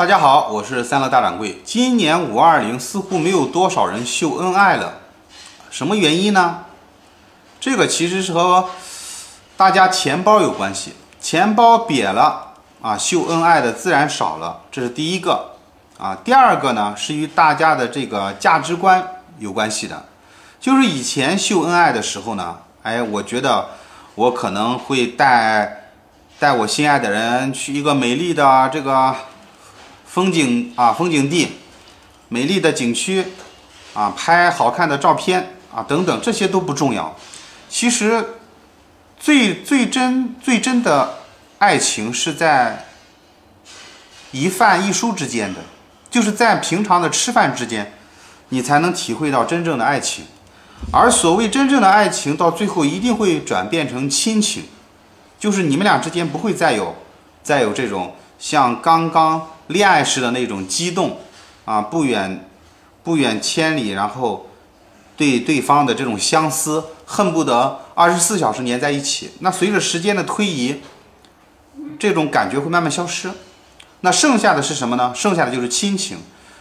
大家好，我是三乐大掌柜。今年五二零似乎没有多少人秀恩爱了，什么原因呢？这个其实是和大家钱包有关系，钱包瘪了啊，秀恩爱的自然少了，这是第一个啊。第二个呢，是与大家的这个价值观有关系的，就是以前秀恩爱的时候呢，哎，我觉得我可能会带带我心爱的人去一个美丽的这个风景啊风景地，美丽的景区啊，拍好看的照片啊等等，这些都不重要。其实，最最真最真的爱情是在一饭一书之间的，就是在平常的吃饭之间，你才能体会到真正的爱情。而所谓真正的爱情，到最后一定会转变成亲情，就是你们俩之间不会再有再有这种像刚刚恋爱时的那种激动啊，不远不远千里，然后。对对方的这种相思，恨不得二十四小时黏在一起。那随着时间的推移，这种感觉会慢慢消失。那剩下的是什么呢？剩下的就是亲情。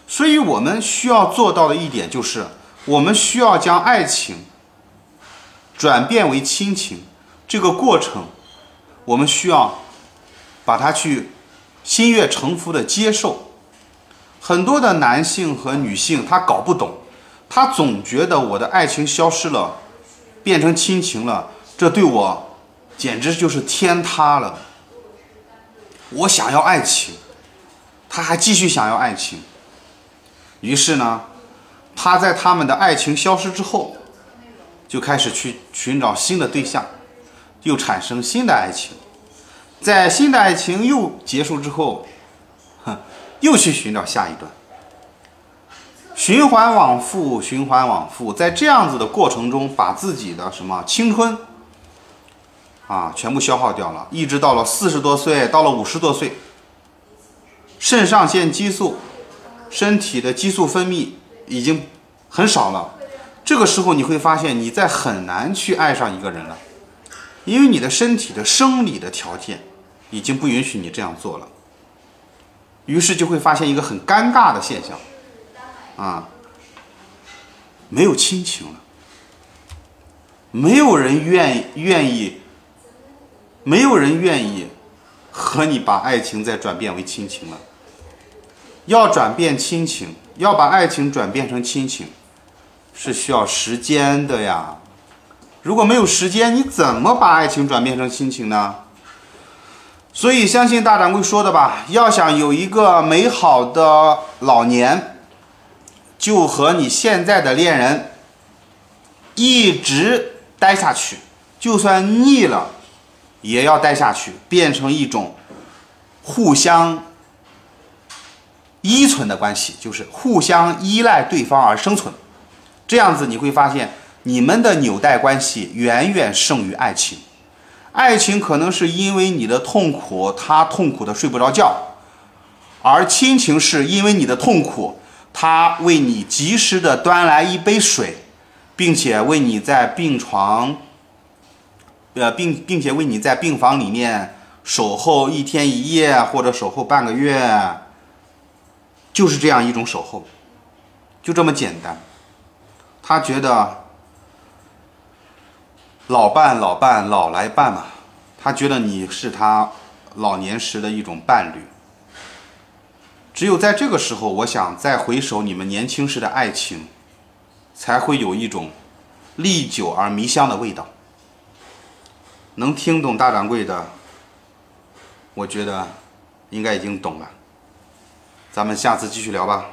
所以我们需要做到的一点就是，我们需要将爱情转变为亲情。这个过程，我们需要把它去心悦诚服的接受。很多的男性和女性他搞不懂。他总觉得我的爱情消失了，变成亲情了，这对我简直就是天塌了。我想要爱情，他还继续想要爱情。于是呢，他在他们的爱情消失之后，就开始去寻找新的对象，又产生新的爱情。在新的爱情又结束之后，哼，又去寻找下一段。循环往复，循环往复，在这样子的过程中，把自己的什么青春啊，全部消耗掉了，一直到了四十多岁，到了五十多岁，肾上腺激素，身体的激素分泌已经很少了。这个时候你会发现，你在很难去爱上一个人了，因为你的身体的生理的条件已经不允许你这样做了。于是就会发现一个很尴尬的现象。啊，没有亲情了，没有人愿意愿意，没有人愿意和你把爱情再转变为亲情了。要转变亲情，要把爱情转变成亲情，是需要时间的呀。如果没有时间，你怎么把爱情转变成亲情呢？所以，相信大掌柜说的吧，要想有一个美好的老年。就和你现在的恋人一直待下去，就算腻了，也要待下去，变成一种互相依存的关系，就是互相依赖对方而生存。这样子你会发现，你们的纽带关系远远胜于爱情。爱情可能是因为你的痛苦，他痛苦的睡不着觉，而亲情是因为你的痛苦。他为你及时的端来一杯水，并且为你在病床，呃，并并且为你在病房里面守候一天一夜，或者守候半个月，就是这样一种守候，就这么简单。他觉得老伴老伴老来伴嘛，他觉得你是他老年时的一种伴侣。只有在这个时候，我想再回首你们年轻时的爱情，才会有一种历久而弥香的味道。能听懂大掌柜的，我觉得应该已经懂了。咱们下次继续聊吧。